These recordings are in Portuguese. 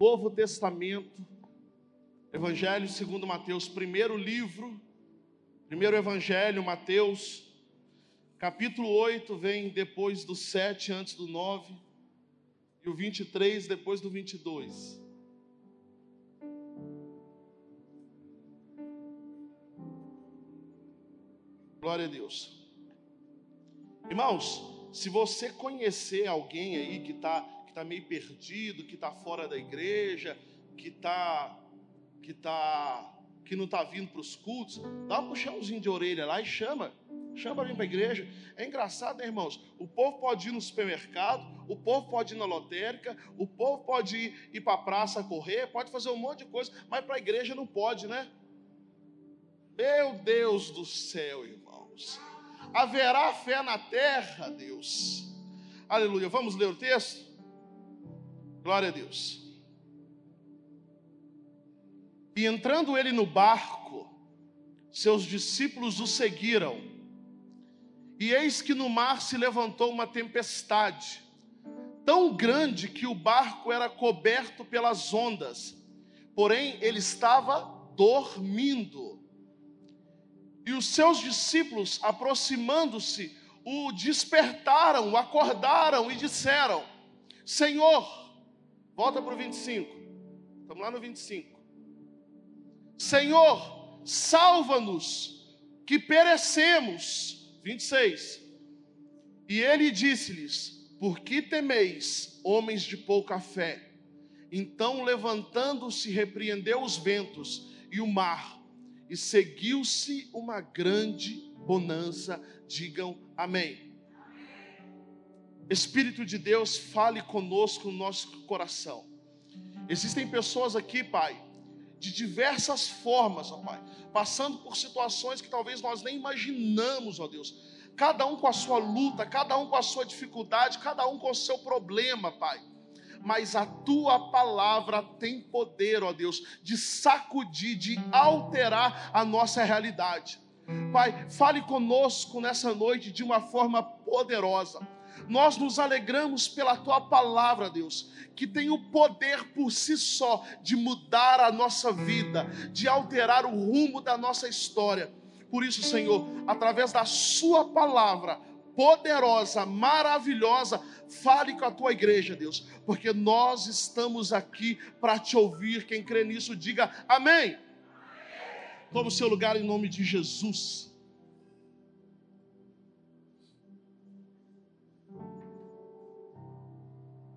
Novo Testamento, Evangelho segundo Mateus, primeiro livro, primeiro Evangelho, Mateus, capítulo 8 vem depois do 7, antes do 9, e o 23 depois do 22. Glória a Deus. Irmãos, se você conhecer alguém aí que está que tá meio perdido, que está fora da igreja, que está que tá que não está vindo para os cultos, dá um puxãozinho de orelha lá e chama. Chama vir para a igreja. É engraçado, né, irmãos? O povo pode ir no supermercado, o povo pode ir na lotérica, o povo pode ir, ir para a praça correr, pode fazer um monte de coisa, mas para a igreja não pode, né? Meu Deus do céu, irmãos. Haverá fé na terra, Deus. Aleluia. Vamos ler o texto? Glória a Deus. E entrando ele no barco, seus discípulos o seguiram. E eis que no mar se levantou uma tempestade, tão grande que o barco era coberto pelas ondas, porém ele estava dormindo. E os seus discípulos, aproximando-se, o despertaram, o acordaram e disseram: Senhor, volta para o 25, estamos lá no 25. Senhor, salva-nos, que perecemos. 26. E ele disse-lhes: Por que temeis, homens de pouca fé? Então, levantando-se, repreendeu os ventos e o mar e seguiu-se uma grande bonança. Digam amém. Espírito de Deus, fale conosco no nosso coração. Existem pessoas aqui, Pai, de diversas formas, ó Pai, passando por situações que talvez nós nem imaginamos, ó Deus. Cada um com a sua luta, cada um com a sua dificuldade, cada um com o seu problema, Pai mas a tua palavra tem poder, ó Deus, de sacudir, de alterar a nossa realidade. Pai, fale conosco nessa noite de uma forma poderosa. Nós nos alegramos pela tua palavra, Deus, que tem o poder por si só de mudar a nossa vida, de alterar o rumo da nossa história. Por isso, Senhor, através da Sua palavra, poderosa, maravilhosa. Fale com a tua igreja, Deus, porque nós estamos aqui para te ouvir. Quem crê nisso, diga amém. Toma o seu lugar em nome de Jesus.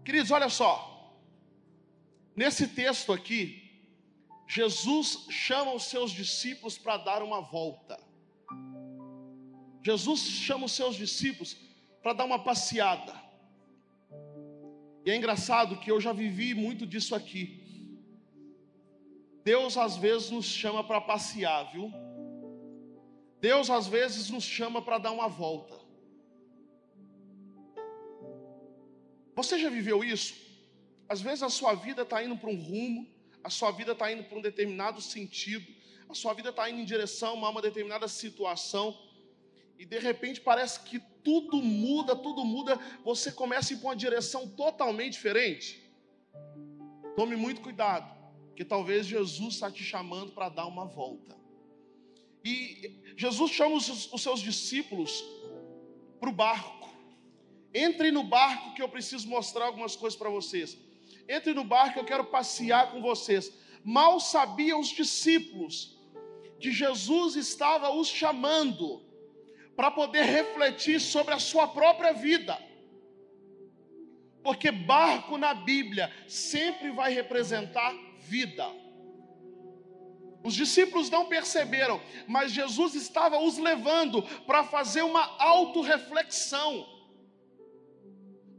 Queridos, olha só. Nesse texto aqui, Jesus chama os seus discípulos para dar uma volta. Jesus chama os seus discípulos para dar uma passeada. E é engraçado que eu já vivi muito disso aqui. Deus às vezes nos chama para passear, viu? Deus às vezes nos chama para dar uma volta. Você já viveu isso? Às vezes a sua vida está indo para um rumo, a sua vida está indo para um determinado sentido, a sua vida está indo em direção a uma determinada situação e de repente parece que tudo muda, tudo muda, você começa a ir para uma direção totalmente diferente. Tome muito cuidado, que talvez Jesus está te chamando para dar uma volta. E Jesus chama os, os seus discípulos para o barco. Entre no barco que eu preciso mostrar algumas coisas para vocês. Entre no barco, eu quero passear com vocês. Mal sabiam os discípulos que Jesus estava os chamando para poder refletir sobre a sua própria vida. Porque barco na Bíblia sempre vai representar vida. Os discípulos não perceberam, mas Jesus estava os levando para fazer uma autorreflexão.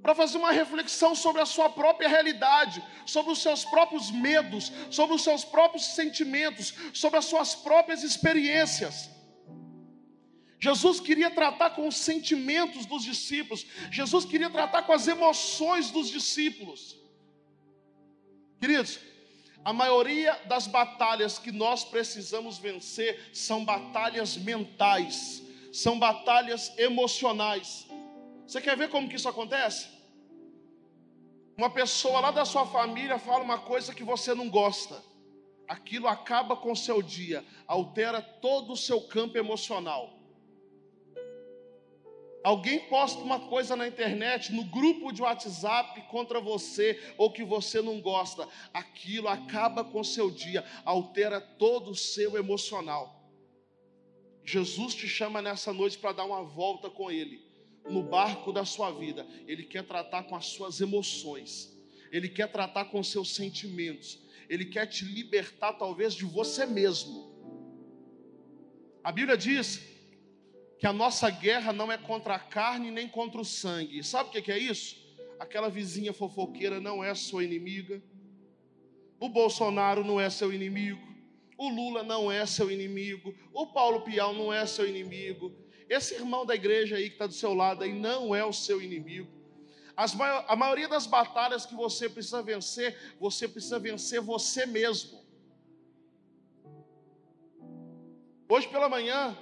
Para fazer uma reflexão sobre a sua própria realidade, sobre os seus próprios medos, sobre os seus próprios sentimentos, sobre as suas próprias experiências. Jesus queria tratar com os sentimentos dos discípulos, Jesus queria tratar com as emoções dos discípulos. Queridos, a maioria das batalhas que nós precisamos vencer são batalhas mentais, são batalhas emocionais. Você quer ver como que isso acontece? uma pessoa lá da sua família fala uma coisa que você não gosta, aquilo acaba com o seu dia, altera todo o seu campo emocional. Alguém posta uma coisa na internet, no grupo de WhatsApp contra você, ou que você não gosta, aquilo acaba com o seu dia, altera todo o seu emocional. Jesus te chama nessa noite para dar uma volta com Ele, no barco da sua vida. Ele quer tratar com as suas emoções, Ele quer tratar com os seus sentimentos, Ele quer te libertar, talvez, de você mesmo. A Bíblia diz que a nossa guerra não é contra a carne nem contra o sangue. Sabe o que é isso? Aquela vizinha fofoqueira não é sua inimiga. O Bolsonaro não é seu inimigo. O Lula não é seu inimigo. O Paulo Pial não é seu inimigo. Esse irmão da igreja aí que está do seu lado aí não é o seu inimigo. As, a maioria das batalhas que você precisa vencer, você precisa vencer você mesmo. Hoje pela manhã,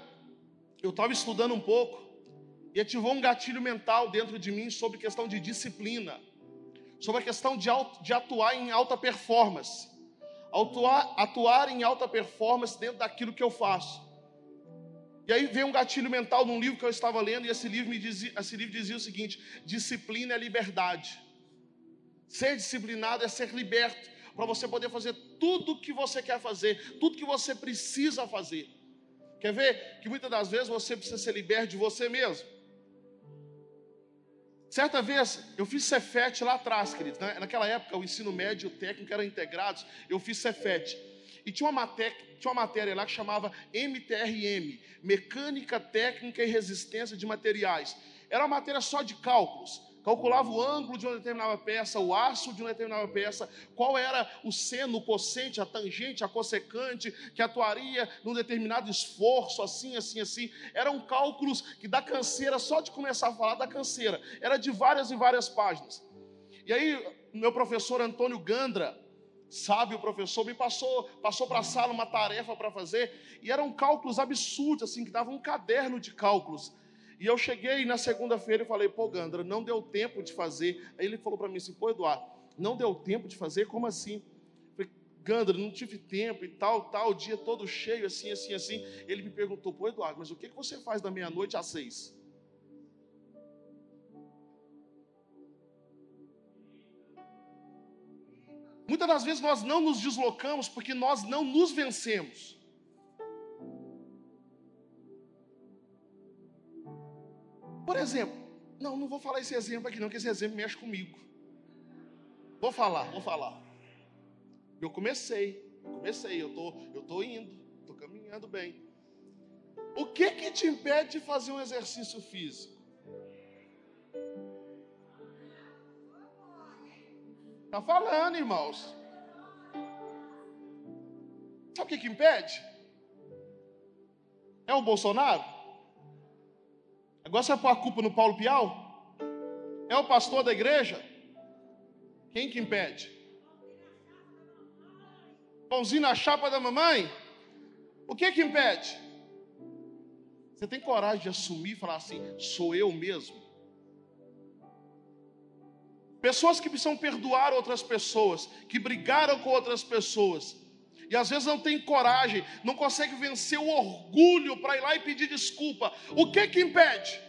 eu estava estudando um pouco e ativou um gatilho mental dentro de mim sobre questão de disciplina, sobre a questão de, de atuar em alta performance, atuar, atuar em alta performance dentro daquilo que eu faço. E aí veio um gatilho mental num livro que eu estava lendo, e esse livro, me dizia, esse livro dizia o seguinte: disciplina é liberdade. Ser disciplinado é ser liberto, para você poder fazer tudo o que você quer fazer, tudo que você precisa fazer. Quer ver que muitas das vezes você precisa ser liberto de você mesmo? Certa vez, eu fiz Cefete lá atrás, queridos. Né? Naquela época, o ensino médio e o técnico eram integrados. Eu fiz Cefete. E tinha uma, tinha uma matéria lá que chamava MTRM Mecânica Técnica e Resistência de Materiais. Era uma matéria só de cálculos calculava o ângulo de uma determinada peça, o aço de uma determinada peça, qual era o seno, o cossente, a tangente, a cossecante, que atuaria num determinado esforço, assim, assim, assim. Eram cálculos que da canseira, só de começar a falar da canseira, era de várias e várias páginas. E aí, meu professor Antônio Gandra, sábio professor, me passou, passou para a sala uma tarefa para fazer, e eram cálculos absurdos, assim, que davam um caderno de cálculos. E eu cheguei na segunda-feira e falei, pô, Gandra, não deu tempo de fazer. Aí ele falou para mim assim, pô, Eduardo, não deu tempo de fazer? Como assim? Falei, Gandra, não tive tempo e tal, tal, o dia todo cheio, assim, assim, assim. Ele me perguntou, pô, Eduardo, mas o que, que você faz da meia-noite às seis? Muitas das vezes nós não nos deslocamos porque nós não nos vencemos. Por exemplo, não, não vou falar esse exemplo aqui não, que esse exemplo mexe comigo. Vou falar, vou falar. Eu comecei, comecei, eu tô, eu tô indo, tô caminhando bem. O que que te impede de fazer um exercício físico? Tá falando, irmãos. Sabe o que que impede? É o Bolsonaro? Agora você pôr a culpa no Paulo Pial? É o pastor da igreja? Quem que impede? Pãozinho na chapa da mamãe? O que que impede? Você tem coragem de assumir e falar assim: sou eu mesmo? Pessoas que precisam perdoar outras pessoas, que brigaram com outras pessoas, e às vezes não tem coragem, não consegue vencer o orgulho para ir lá e pedir desculpa. O que que impede?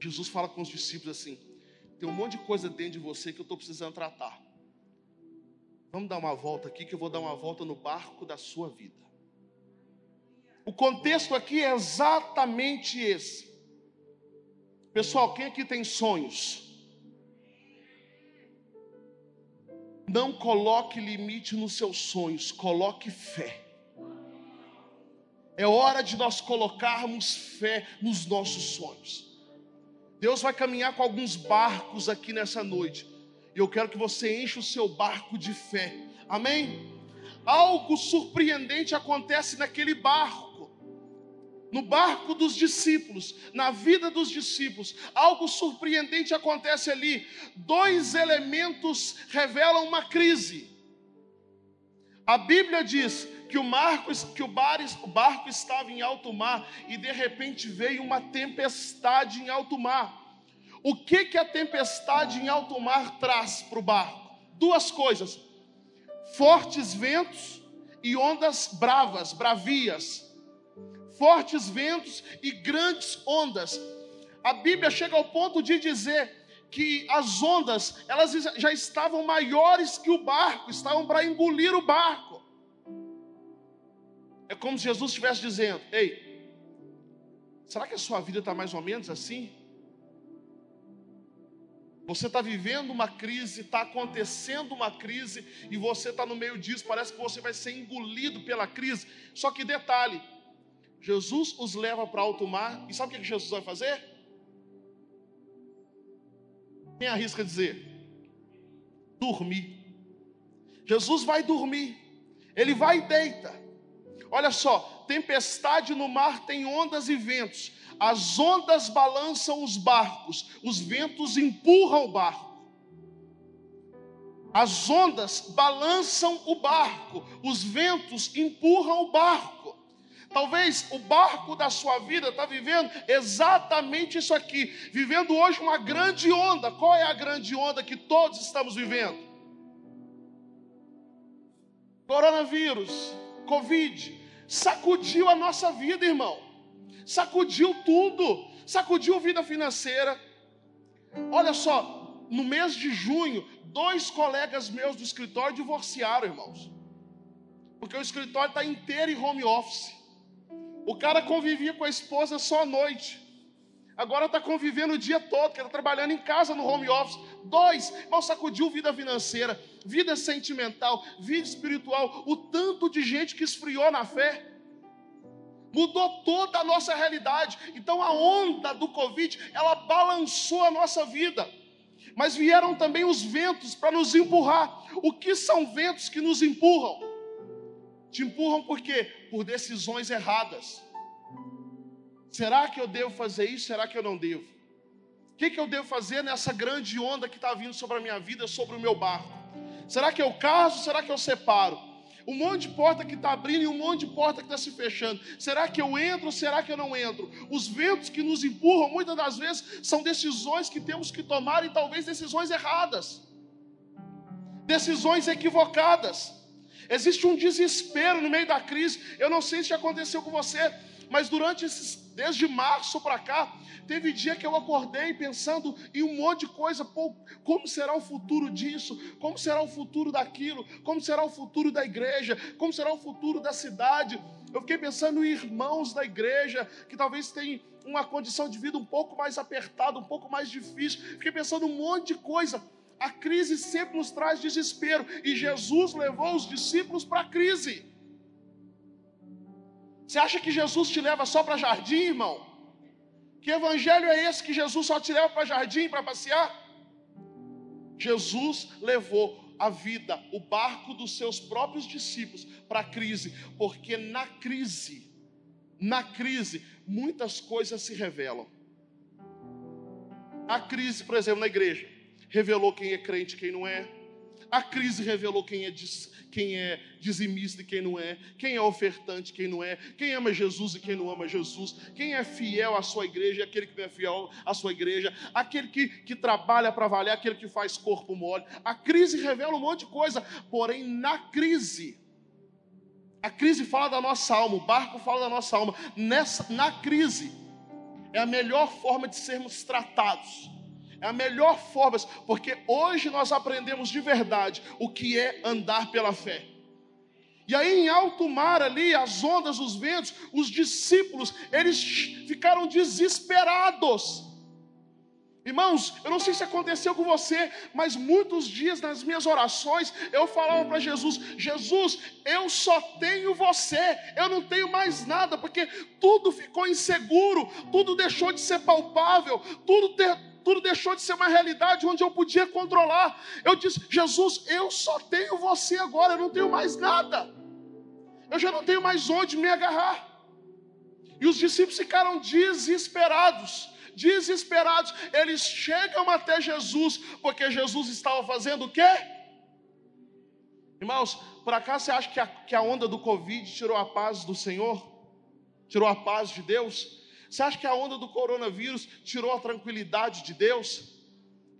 Jesus fala com os discípulos assim: tem um monte de coisa dentro de você que eu estou precisando tratar. Vamos dar uma volta aqui, que eu vou dar uma volta no barco da sua vida. O contexto aqui é exatamente esse. Pessoal, quem aqui tem sonhos? Não coloque limite nos seus sonhos, coloque fé. É hora de nós colocarmos fé nos nossos sonhos. Deus vai caminhar com alguns barcos aqui nessa noite. E eu quero que você encha o seu barco de fé. Amém? Algo surpreendente acontece naquele barco no barco dos discípulos, na vida dos discípulos, algo surpreendente acontece ali. Dois elementos revelam uma crise. A Bíblia diz que o, Marcos, que o, bares, o barco estava em alto mar e de repente veio uma tempestade em alto mar. O que, que a tempestade em alto mar traz para o barco? Duas coisas: fortes ventos e ondas bravas, bravias. Fortes ventos e grandes ondas. A Bíblia chega ao ponto de dizer que as ondas, elas já estavam maiores que o barco, estavam para engolir o barco. É como se Jesus estivesse dizendo: Ei, será que a sua vida está mais ou menos assim? Você está vivendo uma crise, está acontecendo uma crise, e você está no meio disso, parece que você vai ser engolido pela crise. Só que detalhe: Jesus os leva para alto mar, e sabe o que Jesus vai fazer? Quem arrisca dizer? Dormir. Jesus vai dormir. Ele vai e deita. Olha só, tempestade no mar tem ondas e ventos. As ondas balançam os barcos, os ventos empurram o barco. As ondas balançam o barco, os ventos empurram o barco. Talvez o barco da sua vida está vivendo exatamente isso aqui, vivendo hoje uma grande onda. Qual é a grande onda que todos estamos vivendo? Coronavírus, Covid, sacudiu a nossa vida, irmão. Sacudiu tudo, sacudiu vida financeira. Olha só, no mês de junho, dois colegas meus do escritório divorciaram, irmãos. Porque o escritório está inteiro em home office. O cara convivia com a esposa só à noite. Agora está convivendo o dia todo, porque está trabalhando em casa no home office. Dois, mal sacudiu vida financeira, vida sentimental, vida espiritual. O tanto de gente que esfriou na fé. Mudou toda a nossa realidade. Então a onda do Covid, ela balançou a nossa vida. Mas vieram também os ventos para nos empurrar. O que são ventos que nos empurram? Te empurram por quê? Por decisões erradas. Será que eu devo fazer isso? Será que eu não devo? O que, que eu devo fazer nessa grande onda que está vindo sobre a minha vida, sobre o meu barco? Será que eu caso? Será que eu separo? Um monte de porta que está abrindo e um monte de porta que está se fechando. Será que eu entro? Será que eu não entro? Os ventos que nos empurram, muitas das vezes, são decisões que temos que tomar e talvez decisões erradas, decisões equivocadas. Existe um desespero no meio da crise. Eu não sei se aconteceu com você, mas durante esses, desde março para cá, teve dia que eu acordei pensando em um monte de coisa. Pô, como será o futuro disso? Como será o futuro daquilo? Como será o futuro da igreja? Como será o futuro da cidade? Eu fiquei pensando em irmãos da igreja que talvez tenham uma condição de vida um pouco mais apertada, um pouco mais difícil. Fiquei pensando um monte de coisa. A crise sempre nos traz desespero e Jesus levou os discípulos para a crise. Você acha que Jesus te leva só para jardim, irmão? Que evangelho é esse que Jesus só te leva para jardim para passear? Jesus levou a vida, o barco dos seus próprios discípulos para a crise, porque na crise, na crise, muitas coisas se revelam. A crise, por exemplo, na igreja revelou quem é crente e quem não é. A crise revelou quem é, quem é dizimista e quem não é, quem é ofertante e quem não é, quem ama Jesus e quem não ama Jesus, quem é fiel à sua igreja e aquele que não é fiel à sua igreja, aquele que, que trabalha para valer, aquele que faz corpo mole. A crise revela um monte de coisa, porém, na crise, a crise fala da nossa alma, o barco fala da nossa alma. Nessa, na crise, é a melhor forma de sermos tratados é a melhor forma, porque hoje nós aprendemos de verdade o que é andar pela fé. E aí em alto mar ali, as ondas, os ventos, os discípulos, eles ficaram desesperados. Irmãos, eu não sei se aconteceu com você, mas muitos dias nas minhas orações eu falava para Jesus: Jesus, eu só tenho você, eu não tenho mais nada, porque tudo ficou inseguro, tudo deixou de ser palpável, tudo ter tudo deixou de ser uma realidade onde eu podia controlar. Eu disse: Jesus, eu só tenho você agora, eu não tenho mais nada. Eu já não tenho mais onde me agarrar. E os discípulos ficaram desesperados. Desesperados, eles chegam até Jesus, porque Jesus estava fazendo o quê? Irmãos, por acaso você acha que a, que a onda do Covid tirou a paz do Senhor? Tirou a paz de Deus? Você acha que a onda do coronavírus tirou a tranquilidade de Deus?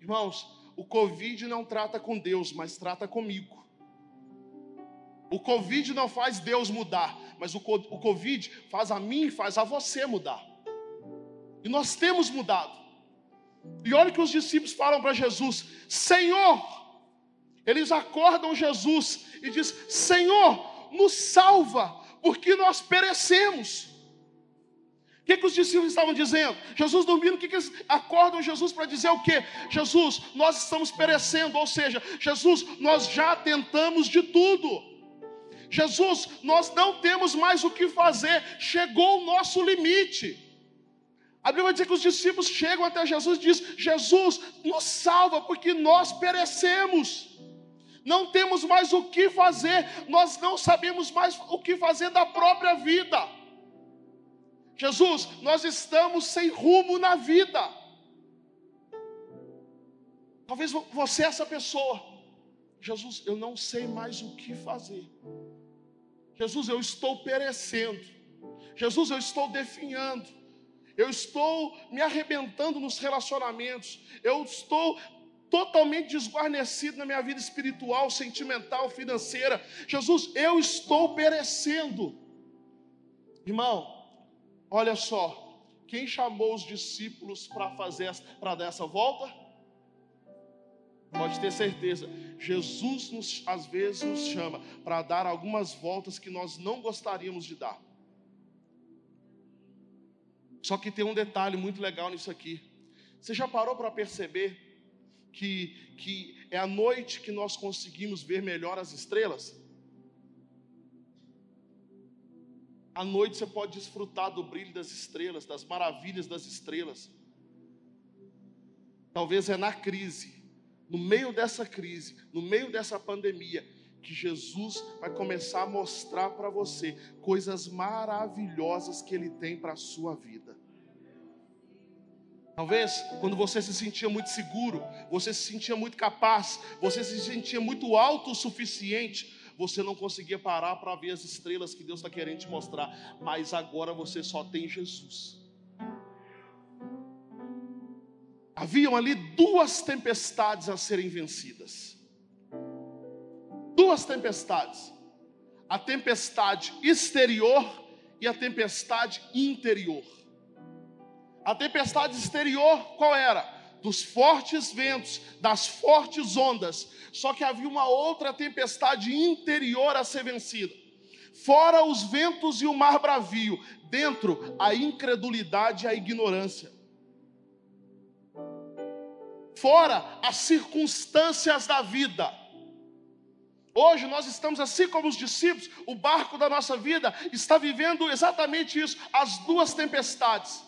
Irmãos, o Covid não trata com Deus, mas trata comigo. O Covid não faz Deus mudar, mas o, Covid faz a mim, faz a você mudar. E nós temos mudado. E olha que os discípulos falam para Jesus: Senhor, eles acordam Jesus e diz: Senhor, nos salva, porque nós perecemos. O que, que os discípulos estavam dizendo? Jesus dormindo, o que, que eles acordam Jesus para dizer o quê? Jesus, nós estamos perecendo, ou seja, Jesus, nós já tentamos de tudo. Jesus, nós não temos mais o que fazer, chegou o nosso limite. A Bíblia dizer que os discípulos chegam até Jesus e dizem: Jesus, nos salva, porque nós perecemos. Não temos mais o que fazer, nós não sabemos mais o que fazer da própria vida. Jesus, nós estamos sem rumo na vida. Talvez você é essa pessoa. Jesus, eu não sei mais o que fazer. Jesus, eu estou perecendo. Jesus, eu estou definhando eu estou me arrebentando nos relacionamentos, eu estou totalmente desguarnecido na minha vida espiritual, sentimental, financeira. Jesus, eu estou perecendo. Irmão, olha só, quem chamou os discípulos para fazer para dar essa volta? Pode ter certeza, Jesus nos, às vezes nos chama para dar algumas voltas que nós não gostaríamos de dar. Só que tem um detalhe muito legal nisso aqui. Você já parou para perceber que, que é à noite que nós conseguimos ver melhor as estrelas? À noite você pode desfrutar do brilho das estrelas, das maravilhas das estrelas. Talvez é na crise, no meio dessa crise, no meio dessa pandemia, que Jesus vai começar a mostrar para você coisas maravilhosas que Ele tem para a sua vida. Talvez quando você se sentia muito seguro, você se sentia muito capaz, você se sentia muito autossuficiente, você não conseguia parar para ver as estrelas que Deus está querendo te mostrar, mas agora você só tem Jesus. Haviam ali duas tempestades a serem vencidas. Duas tempestades. A tempestade exterior e a tempestade interior. A tempestade exterior qual era? Dos fortes ventos, das fortes ondas. Só que havia uma outra tempestade interior a ser vencida. Fora os ventos e o mar bravio, dentro a incredulidade e a ignorância. Fora as circunstâncias da vida. Hoje nós estamos assim como os discípulos, o barco da nossa vida está vivendo exatamente isso, as duas tempestades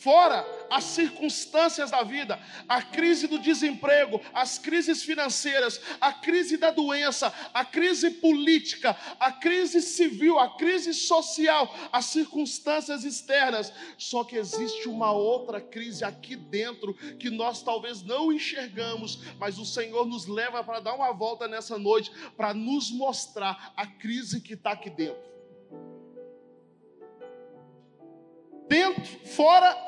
fora as circunstâncias da vida, a crise do desemprego, as crises financeiras, a crise da doença, a crise política, a crise civil, a crise social, as circunstâncias externas. Só que existe uma outra crise aqui dentro que nós talvez não enxergamos, mas o Senhor nos leva para dar uma volta nessa noite para nos mostrar a crise que está aqui dentro. Dentro, fora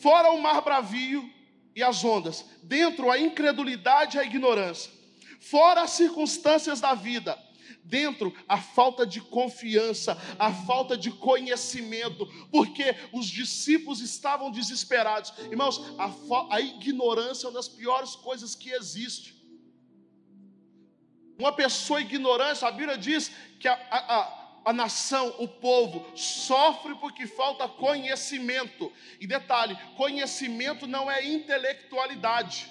Fora o mar bravio e as ondas, dentro a incredulidade e a ignorância. Fora as circunstâncias da vida, dentro a falta de confiança, a falta de conhecimento, porque os discípulos estavam desesperados. Irmãos, a, a ignorância é uma das piores coisas que existe. Uma pessoa ignorante, a Bíblia diz que a, a, a nação, o povo, sofre porque falta conhecimento. E detalhe: conhecimento não é intelectualidade.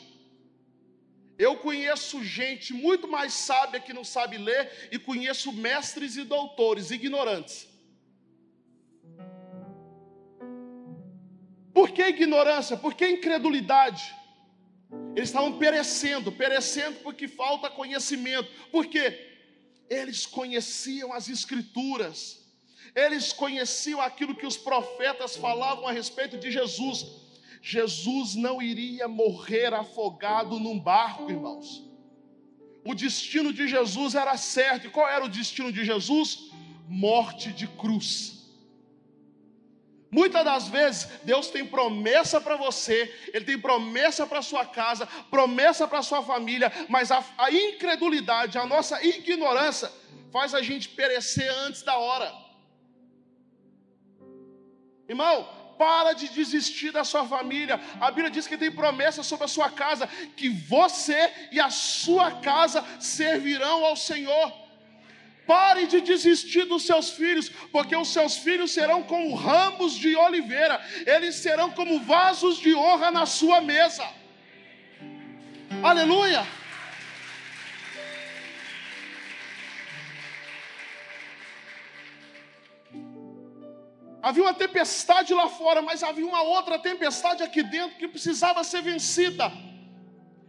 Eu conheço gente muito mais sábia que não sabe ler, e conheço mestres e doutores ignorantes. Por que ignorância? Por que incredulidade? Eles estavam perecendo, perecendo porque falta conhecimento. Por quê? Eles conheciam as Escrituras, eles conheciam aquilo que os profetas falavam a respeito de Jesus. Jesus não iria morrer afogado num barco, irmãos. O destino de Jesus era certo. E qual era o destino de Jesus? Morte de cruz. Muitas das vezes, Deus tem promessa para você, Ele tem promessa para sua casa, promessa para sua família, mas a, a, incredulidade, a nossa ignorância, faz a gente perecer antes da hora. Irmão, para de desistir da sua família. A Bíblia diz que tem promessa sobre a sua casa, que você e a sua casa servirão ao Senhor. Pare de desistir dos seus filhos, porque os seus filhos serão como ramos de oliveira, eles serão como vasos de honra na sua mesa. Aleluia! Havia uma tempestade lá fora, mas havia uma outra tempestade aqui dentro que precisava ser vencida.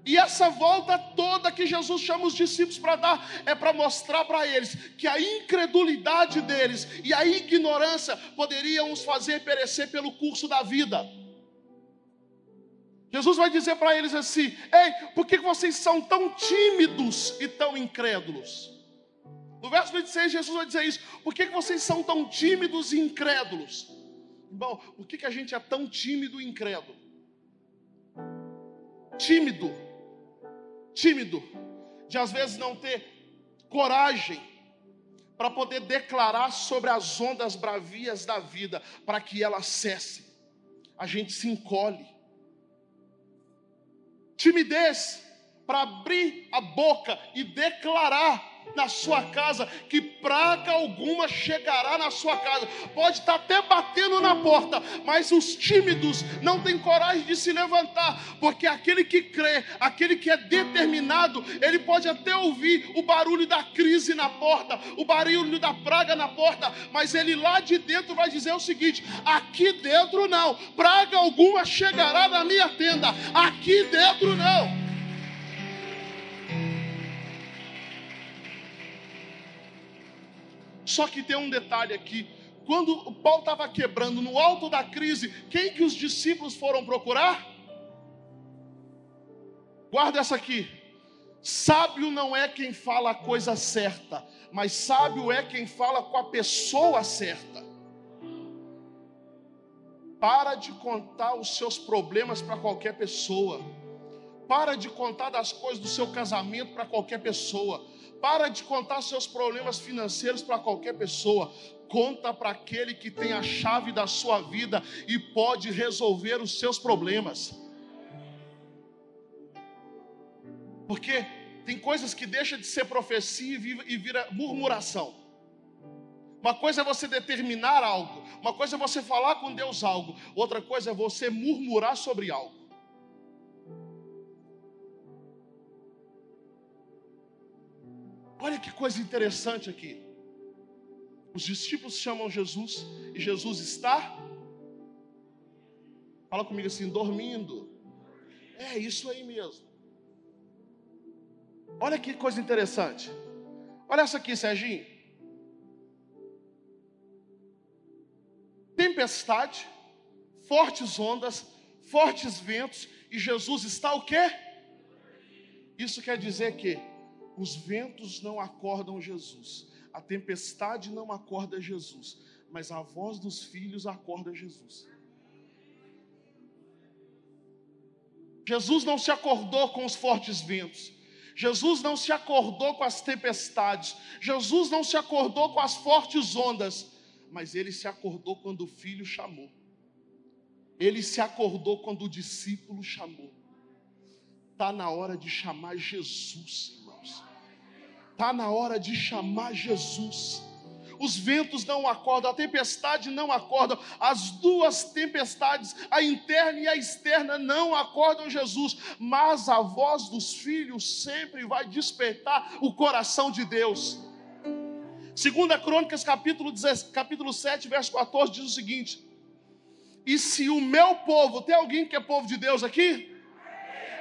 E essa volta toda que Jesus chama os discípulos para dar é para mostrar para eles que a incredulidade deles e a ignorância poderiam os fazer perecer pelo curso da vida. Jesus vai dizer para eles assim: Ei, por que vocês são tão tímidos e tão incrédulos? No verso 26, Jesus vai dizer isso: Por que vocês são tão tímidos e incrédulos? Bom, por que a gente é tão tímido e incrédulo? Tímido tímido, de às vezes não ter coragem para poder declarar sobre as ondas bravias da vida, para que elas cessem. A gente se encolhe. Timidez para abrir a boca e declarar na sua casa, que praga alguma chegará na sua casa. Pode estar até batendo na porta, mas os tímidos não têm coragem de se levantar, porque aquele que crê, aquele que é determinado, ele pode até ouvir o barulho da crise na porta, o barulho da praga na porta, mas ele lá de dentro vai dizer o seguinte: aqui dentro não, praga alguma chegará na minha tenda, aqui dentro não. Só que tem um detalhe aqui. Quando o pau estava quebrando no alto da crise, quem que os discípulos foram procurar? Guarda essa aqui. Sábio não é quem fala a coisa certa, mas sábio é quem fala com a pessoa certa. Para de contar os seus problemas para qualquer pessoa. Para de contar das coisas do seu casamento para qualquer pessoa. Para de contar seus problemas financeiros para qualquer pessoa. Conta para aquele que tem a chave da sua vida e pode resolver os seus problemas. Porque tem coisas que deixam de ser profecia e vira murmuração. Uma coisa é você determinar algo, uma coisa é você falar com Deus algo, outra coisa é você murmurar sobre algo. Olha que coisa interessante aqui. Os discípulos chamam Jesus e Jesus está. Fala comigo assim, dormindo. É isso aí mesmo. Olha que coisa interessante. Olha essa aqui, Serginho. Tempestade, fortes ondas, fortes ventos, e Jesus está o quê? Isso quer dizer que os ventos não acordam Jesus, a tempestade não acorda Jesus, mas a voz dos filhos acorda Jesus. Jesus não se acordou com os fortes ventos, Jesus não se acordou com as tempestades, Jesus não se acordou com as fortes ondas, mas ele se acordou quando o filho chamou, ele se acordou quando o discípulo chamou. Está na hora de chamar Jesus. Está na hora de chamar Jesus. Os ventos não acordam, a tempestade não acorda, as duas tempestades, a interna e a externa, não acordam Jesus, mas a voz dos filhos sempre vai despertar o coração de Deus. Segunda Crônicas, capítulo, 10, capítulo 7, verso 14, diz o seguinte: E se o meu povo, tem alguém que é povo de Deus aqui?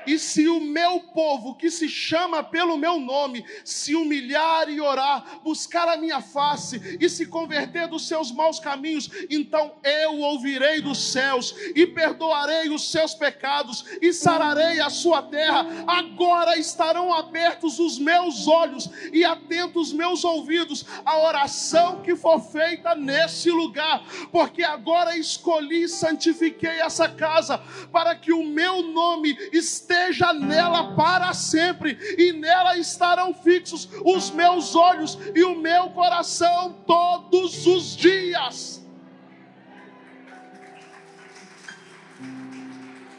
E se o meu povo, que se chama pelo meu nome, se humilhar e orar, buscar a minha face e se converter dos seus maus caminhos, então eu ouvirei dos céus e perdoarei os seus pecados e sararei a sua terra. Agora estarão abertos os meus olhos e atentos os meus ouvidos à oração que for feita nesse lugar, porque agora escolhi e santifiquei essa casa para que o meu nome esteja nela para sempre, e nela estarão fixos os meus olhos e o meu coração todos os dias.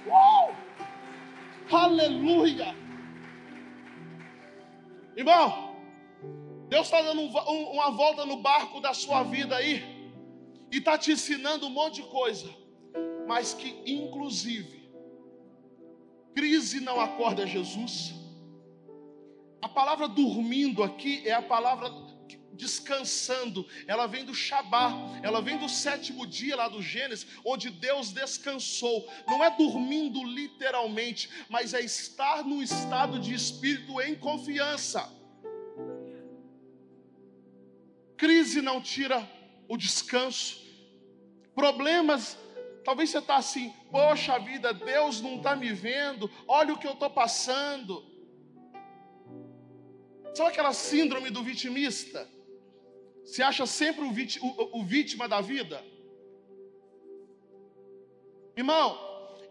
Uh! Aleluia! Irmão, Deus está dando um, um, uma volta no barco da sua vida aí, e está te ensinando um monte de coisa, mas que inclusive crise não acorda Jesus. A palavra dormindo aqui é a palavra descansando, ela vem do Shabá, ela vem do sétimo dia lá do Gênesis, onde Deus descansou. Não é dormindo literalmente, mas é estar no estado de espírito em confiança. Crise não tira o descanso, problemas Talvez você está assim, poxa vida, Deus não está me vendo, olha o que eu estou passando. Sabe aquela síndrome do vitimista? Se acha sempre o, vit, o, o vítima da vida? Irmão,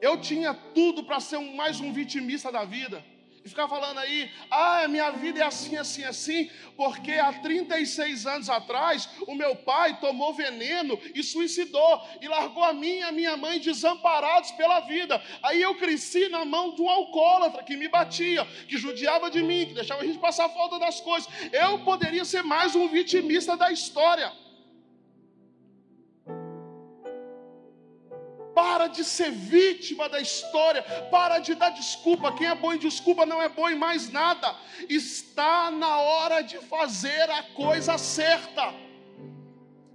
eu tinha tudo para ser um, mais um vitimista da vida e ficar falando aí, ah, minha vida é assim, assim, assim, porque há 36 anos atrás o meu pai tomou veneno e suicidou e largou a mim e a minha mãe desamparados pela vida. Aí eu cresci na mão de um alcoólatra que me batia, que judiava de mim, que deixava a gente passar falta das coisas. Eu poderia ser mais um vitimista da história. Para de ser vítima da história. Para de dar desculpa. Quem é bom em desculpa não é bom em mais nada. Está na hora de fazer a coisa certa.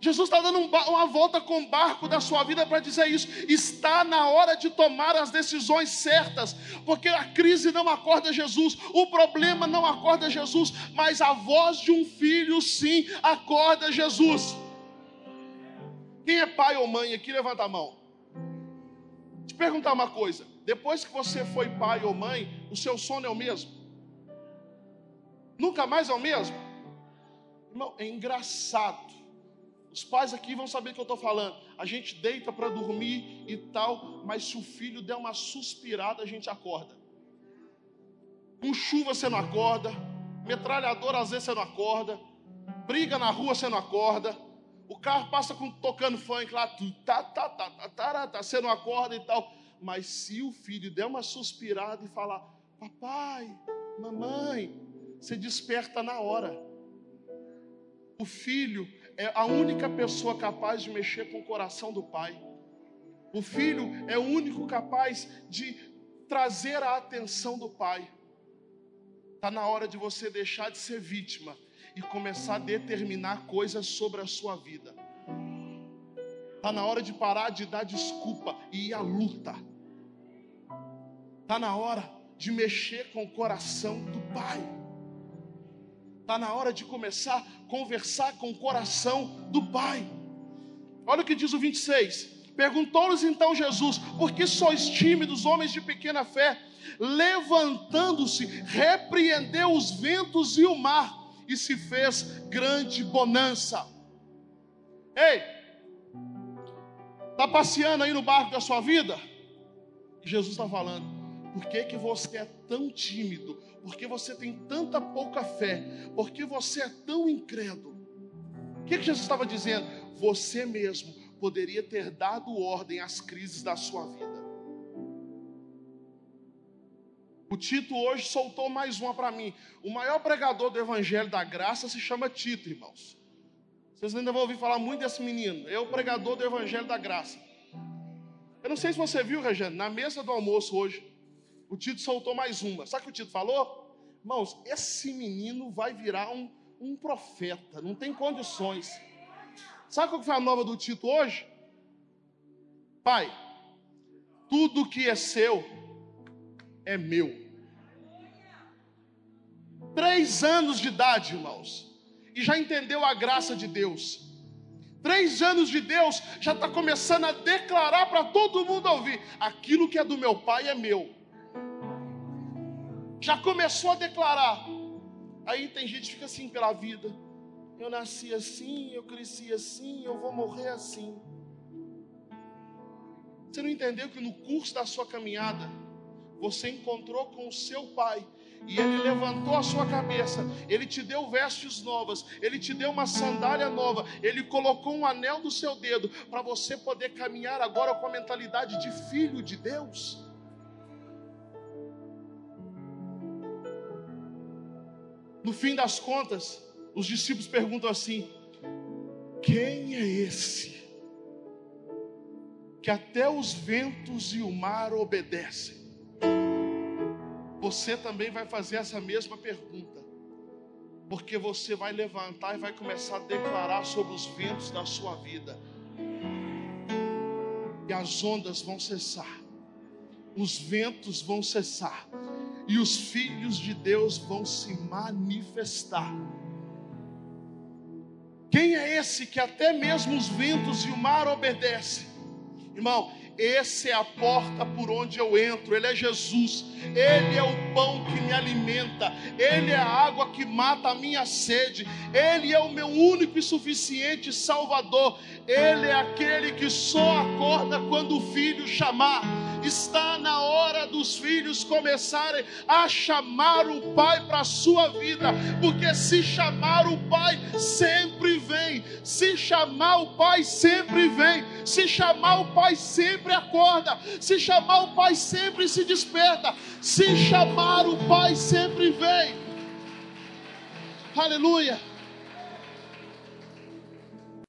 Jesus está dando uma volta com o barco da sua vida para dizer isso. Está na hora de tomar as decisões certas, porque a crise não acorda Jesus, o problema não acorda Jesus, mas a voz de um filho sim acorda Jesus. Quem é pai ou mãe aqui, levanta a mão te perguntar uma coisa: depois que você foi pai ou mãe, o seu sono é o mesmo? Nunca mais é o mesmo? Irmão, é engraçado. Os pais aqui vão saber o que eu estou falando. A gente deita para dormir e tal, mas se o filho der uma suspirada, a gente acorda. Com chuva você não acorda, metralhador às vezes você não acorda, briga na rua você não acorda, o carro passa com, tocando funk lá, tá, tá, tá, tá, tá, você não acorda e tal. Mas se o filho der uma suspirada e falar, papai, mamãe, você desperta na hora. O filho é a única pessoa capaz de mexer com o coração do pai. O filho é o único capaz de trazer a atenção do pai. Está na hora de você deixar de ser vítima e começar a determinar coisas sobre a sua vida. Está na hora de parar de dar desculpa e ir à luta. Está na hora de mexer com o coração do Pai. Está na hora de começar a conversar com o coração do Pai. Olha o que diz o 26. Perguntou-lhes então Jesus: Por que sois tímidos, homens de pequena fé? Levantando-se, repreendeu os ventos e o mar e se fez grande bonança. Ei, está passeando aí no barco da sua vida? Jesus está falando, por que, que você é tão tímido? Por que você tem tanta pouca fé? Por que você é tão incrédulo? O que, que Jesus estava dizendo? Você mesmo poderia ter dado ordem às crises da sua vida. O Tito hoje soltou mais uma para mim. O maior pregador do Evangelho da Graça se chama Tito, irmãos. Vocês ainda vão ouvir falar muito desse menino. É o pregador do Evangelho da Graça. Eu não sei se você viu, Regiane, na mesa do almoço hoje, o Tito soltou mais uma. Sabe o que o Tito falou? Irmãos, esse menino vai virar um, um profeta, não tem condições. Sabe qual foi a nova do Tito hoje? Pai, tudo que é seu é meu. Três anos de idade, irmãos, e já entendeu a graça de Deus. Três anos de Deus já está começando a declarar para todo mundo ouvir: aquilo que é do meu pai é meu. Já começou a declarar. Aí tem gente que fica assim pela vida. Eu nasci assim, eu cresci assim, eu vou morrer assim. Você não entendeu que no curso da sua caminhada, você encontrou com o seu pai e ele levantou a sua cabeça, ele te deu vestes novas, ele te deu uma sandália nova, ele colocou um anel no seu dedo para você poder caminhar agora com a mentalidade de filho de Deus. No fim das contas, os discípulos perguntam assim: quem é esse? Que até os ventos e o mar obedecem. Você também vai fazer essa mesma pergunta, porque você vai levantar e vai começar a declarar sobre os ventos da sua vida, e as ondas vão cessar, os ventos vão cessar, e os filhos de Deus vão se manifestar. Quem é esse que até mesmo os ventos e o mar obedecem? Irmão, esse é a porta por onde eu entro. Ele é Jesus. Ele é o pão que me alimenta. Ele é a água que mata a minha sede. Ele é o meu único e suficiente Salvador. Ele é aquele que só acorda quando o filho chamar. Está na hora dos filhos começarem a chamar o Pai para a sua vida, porque se chamar o Pai sempre vem, se chamar o Pai sempre vem, se chamar o Pai sempre acorda, se chamar o Pai sempre se desperta, se chamar o Pai sempre vem. Aleluia.